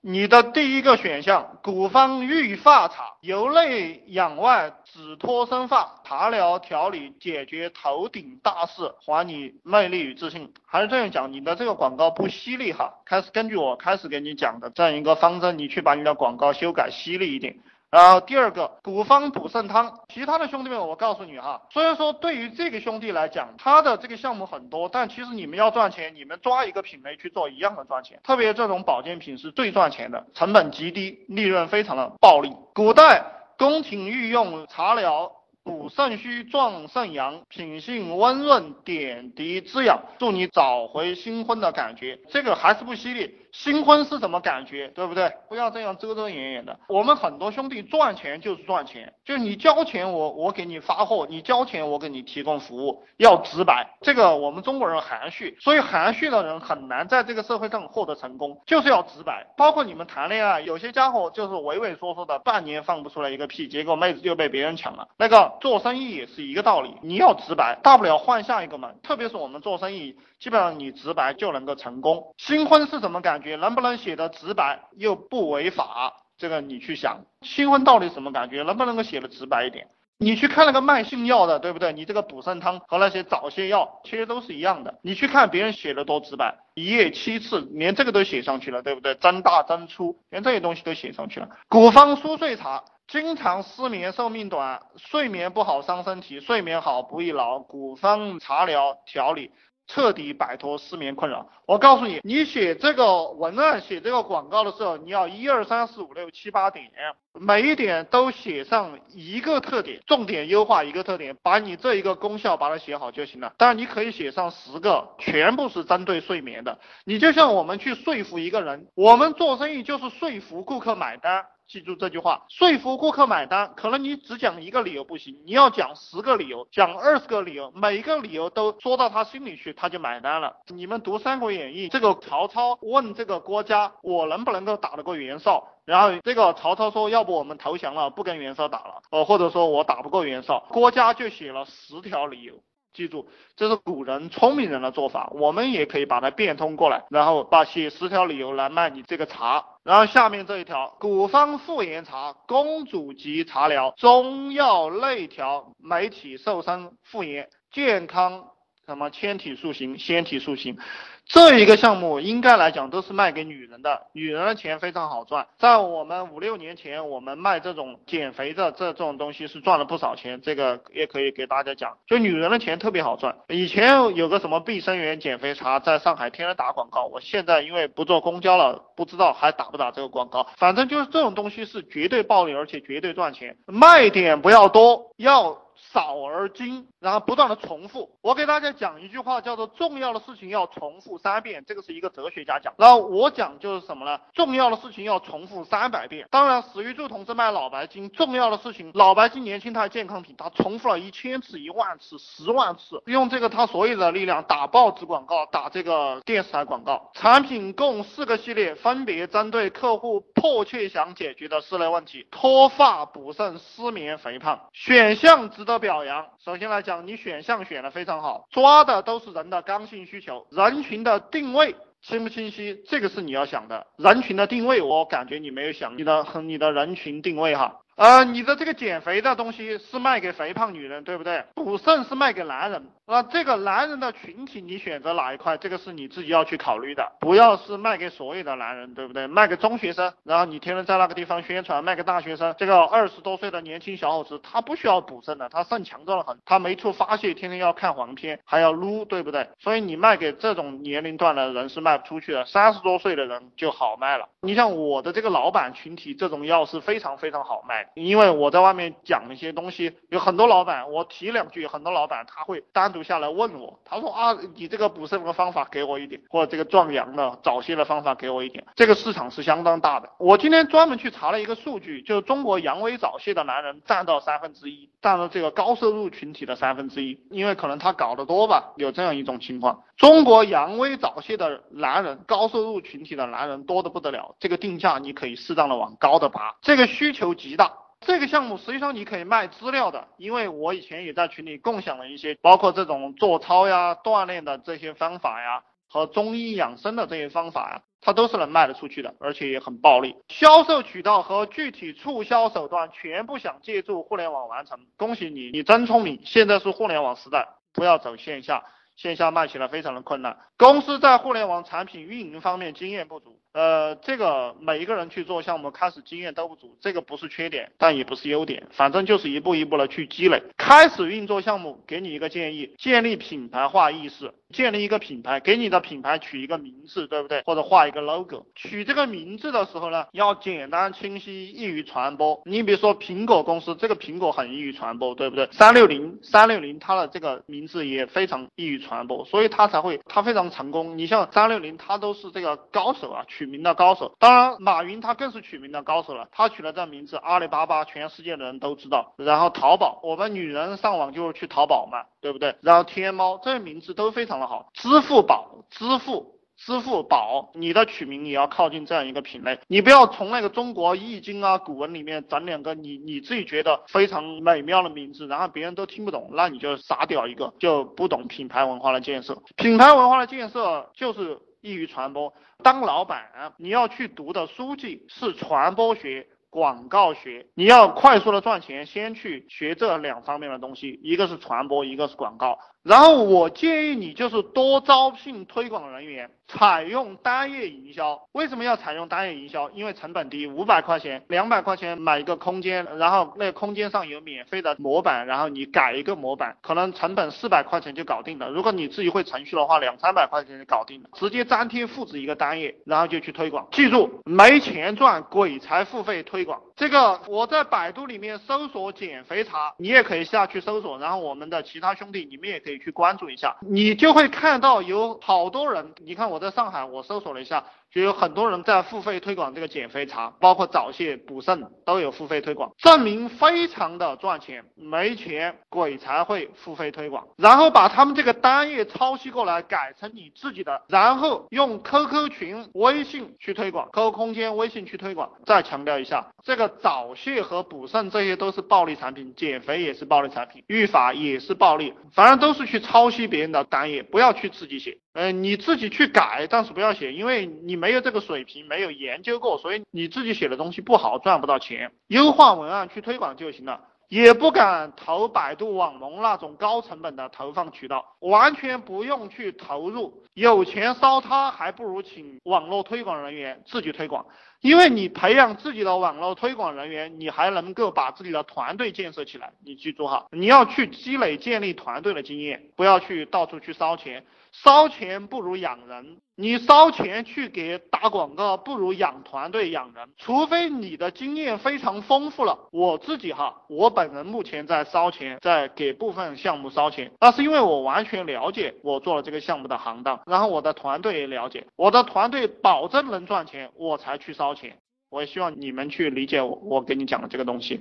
你的第一个选项，古方育发茶，由内养外，止脱生发，茶疗调理解决头顶大事，还你魅力与自信。还是这样讲，你的这个广告不犀利哈。开始根据我开始给你讲的这样一个方针，你去把你的广告修改犀利一点。然后第二个古方补肾汤，其他的兄弟们，我告诉你哈，虽然说对于这个兄弟来讲，他的这个项目很多，但其实你们要赚钱，你们抓一个品类去做一样的赚钱。特别这种保健品是最赚钱的，成本极低，利润非常的暴利。古代宫廷御用茶疗。补肾虚壮肾阳，品性温润，点滴滋养，助你找回新婚的感觉。这个还是不犀利。新婚是什么感觉，对不对？不要这样遮遮掩掩的。我们很多兄弟赚钱就是赚钱，就你交钱我我给你发货，你交钱我给你提供服务，要直白。这个我们中国人含蓄，所以含蓄的人很难在这个社会上获得成功，就是要直白。包括你们谈恋爱，有些家伙就是畏畏缩缩的，半年放不出来一个屁，结果妹子就被别人抢了。那个做生意也是一个道理，你要直白，大不了换下一个嘛。特别是我们做生意，基本上你直白就能够成功。新婚是什么感？感觉能不能写的直白又不违法？这个你去想，新婚到底什么感觉？能不能够写的直白一点？你去看那个卖性药的，对不对？你这个补肾汤和那些早泄药其实都是一样的。你去看别人写的多直白，一夜七次，连这个都写上去了，对不对？增大增粗，连这些东西都写上去了。古方疏睡茶，经常失眠寿命短，睡眠不好伤身体，睡眠好不易老。古方茶疗调理。彻底摆脱失眠困扰。我告诉你，你写这个文案、写这个广告的时候，你要一二三四五六七八点，每一点都写上一个特点，重点优化一个特点，把你这一个功效把它写好就行了。当然，你可以写上十个，全部是针对睡眠的。你就像我们去说服一个人，我们做生意就是说服顾客买单。记住这句话，说服顾客买单，可能你只讲一个理由不行，你要讲十个理由，讲二十个理由，每一个理由都说到他心里去，他就买单了。你们读《三国演义》，这个曹操问这个郭嘉，我能不能够打得过袁绍？然后这个曹操说，要不我们投降了，不跟袁绍打了，呃，或者说我打不过袁绍，郭嘉就写了十条理由。记住，这是古人聪明人的做法，我们也可以把它变通过来，然后把写十条理由来卖你这个茶。然后下面这一条，古方复炎茶，公主级茶疗，中药内调，美体瘦身复炎，健康什么纤体塑形，纤体塑形。这一个项目应该来讲都是卖给女人的，女人的钱非常好赚。在我们五六年前，我们卖这种减肥的这这种东西是赚了不少钱。这个也可以给大家讲，就女人的钱特别好赚。以前有个什么碧生源减肥茶，在上海天天打广告。我现在因为不坐公交了，不知道还打不打这个广告。反正就是这种东西是绝对暴利，而且绝对赚钱。卖点不要多，要。少而精，然后不断的重复。我给大家讲一句话，叫做重要的事情要重复三遍，这个是一个哲学家讲。然后我讲就是什么呢？重要的事情要重复三百遍。当然，史玉柱同志卖脑白金，重要的事情，脑白金年轻态健康品，他重复了一千次、一万次、十万次，用这个他所有的力量打报纸广告，打这个电视台广告。产品共四个系列，分别针对客户迫切想解决的四类问题：脱发、补肾、失眠、肥胖。选项值得。表扬，首先来讲，你选项选的非常好，抓的都是人的刚性需求，人群的定位清不清晰？这个是你要想的，人群的定位，我感觉你没有想你的和你的人群定位哈。呃，你的这个减肥的东西是卖给肥胖女人，对不对？补肾是卖给男人，那这个男人的群体你选择哪一块？这个是你自己要去考虑的，不要是卖给所有的男人，对不对？卖给中学生，然后你天天在那个地方宣传，卖给大学生，这个二十多岁的年轻小伙子，他不需要补肾的，他肾强壮的很，他没处发泄，天天要看黄片，还要撸，对不对？所以你卖给这种年龄段的人是卖不出去的，三十多岁的人就好卖了。你像我的这个老板群体，这种药是非常非常好卖。因为我在外面讲一些东西，有很多老板，我提两句，很多老板他会单独下来问我，他说啊，你这个补肾的方法给我一点，或者这个壮阳的早泄的方法给我一点，这个市场是相当大的。我今天专门去查了一个数据，就是中国阳痿早泄的男人占到三分之一，占了这个高收入群体的三分之一，因为可能他搞得多吧，有这样一种情况。中国阳痿早泄的男人，高收入群体的男人多得不得了，这个定价你可以适当的往高的拔，这个需求极大。这个项目实际上你可以卖资料的，因为我以前也在群里共享了一些，包括这种做操呀、锻炼的这些方法呀，和中医养生的这些方法呀。它都是能卖得出去的，而且也很暴利。销售渠道和具体促销手段全部想借助互联网完成，恭喜你，你真聪明。现在是互联网时代，不要走线下。线下卖起来非常的困难，公司在互联网产品运营方面经验不足，呃，这个每一个人去做项目，开始经验都不足，这个不是缺点，但也不是优点，反正就是一步一步的去积累。开始运作项目，给你一个建议，建立品牌化意识，建立一个品牌，给你的品牌取一个名字，对不对？或者画一个 logo。取这个名字的时候呢，要简单清晰，易于传播。你比如说苹果公司，这个苹果很易于传播，对不对？三六零，三六零，它的这个名字也非常易于传。传播，所以他才会，他非常成功。你像三六零，他都是这个高手啊，取名的高手。当然，马云他更是取名的高手了，他取了这名字，阿里巴巴全世界的人都知道。然后淘宝，我们女人上网就是去淘宝嘛，对不对？然后天猫，这些名字都非常的好。支付宝，支付。支付宝，你的取名也要靠近这样一个品类，你不要从那个中国易经啊古文里面整两个你你自己觉得非常美妙的名字，然后别人都听不懂，那你就傻屌一个，就不懂品牌文化的建设。品牌文化的建设就是易于传播。当老板，你要去读的书籍是传播学。广告学，你要快速的赚钱，先去学这两方面的东西，一个是传播，一个是广告。然后我建议你就是多招聘推广人员，采用单页营销。为什么要采用单页营销？因为成本低，五百块钱、两百块钱买一个空间，然后那空间上有免费的模板，然后你改一个模板，可能成本四百块钱就搞定了。如果你自己会程序的话，两三百块钱就搞定了，直接粘贴复制一个单页，然后就去推广。记住，没钱赚，鬼才付费推。推广这个，我在百度里面搜索减肥茶，你也可以下去搜索，然后我们的其他兄弟，你们也可以可以去关注一下，你就会看到有好多人。你看我在上海，我搜索了一下。就有很多人在付费推广这个减肥茶，包括早泄、补肾都有付费推广，证明非常的赚钱。没钱鬼才会付费推广，然后把他们这个单页抄袭过来改成你自己的，然后用 QQ 群、微信去推广，QQ 空间、微信去推广。再强调一下，这个早泄和补肾这些都是暴利产品，减肥也是暴利产品，育法也是暴利，反正都是去抄袭别人的单页，不要去自己写。嗯，你自己去改，但是不要写，因为你没有这个水平，没有研究过，所以你自己写的东西不好，赚不到钱。优化文案去推广就行了，也不敢投百度网龙那种高成本的投放渠道，完全不用去投入，有钱烧它，还不如请网络推广人员自己推广，因为你培养自己的网络推广人员，你还能够把自己的团队建设起来。你记住哈，你要去积累建立团队的经验，不要去到处去烧钱。烧钱不如养人，你烧钱去给打广告，不如养团队养人。除非你的经验非常丰富了，我自己哈，我本人目前在烧钱，在给部分项目烧钱，那是因为我完全了解我做了这个项目的行当，然后我的团队也了解，我的团队保证能赚钱，我才去烧钱。我也希望你们去理解我，我给你讲的这个东西。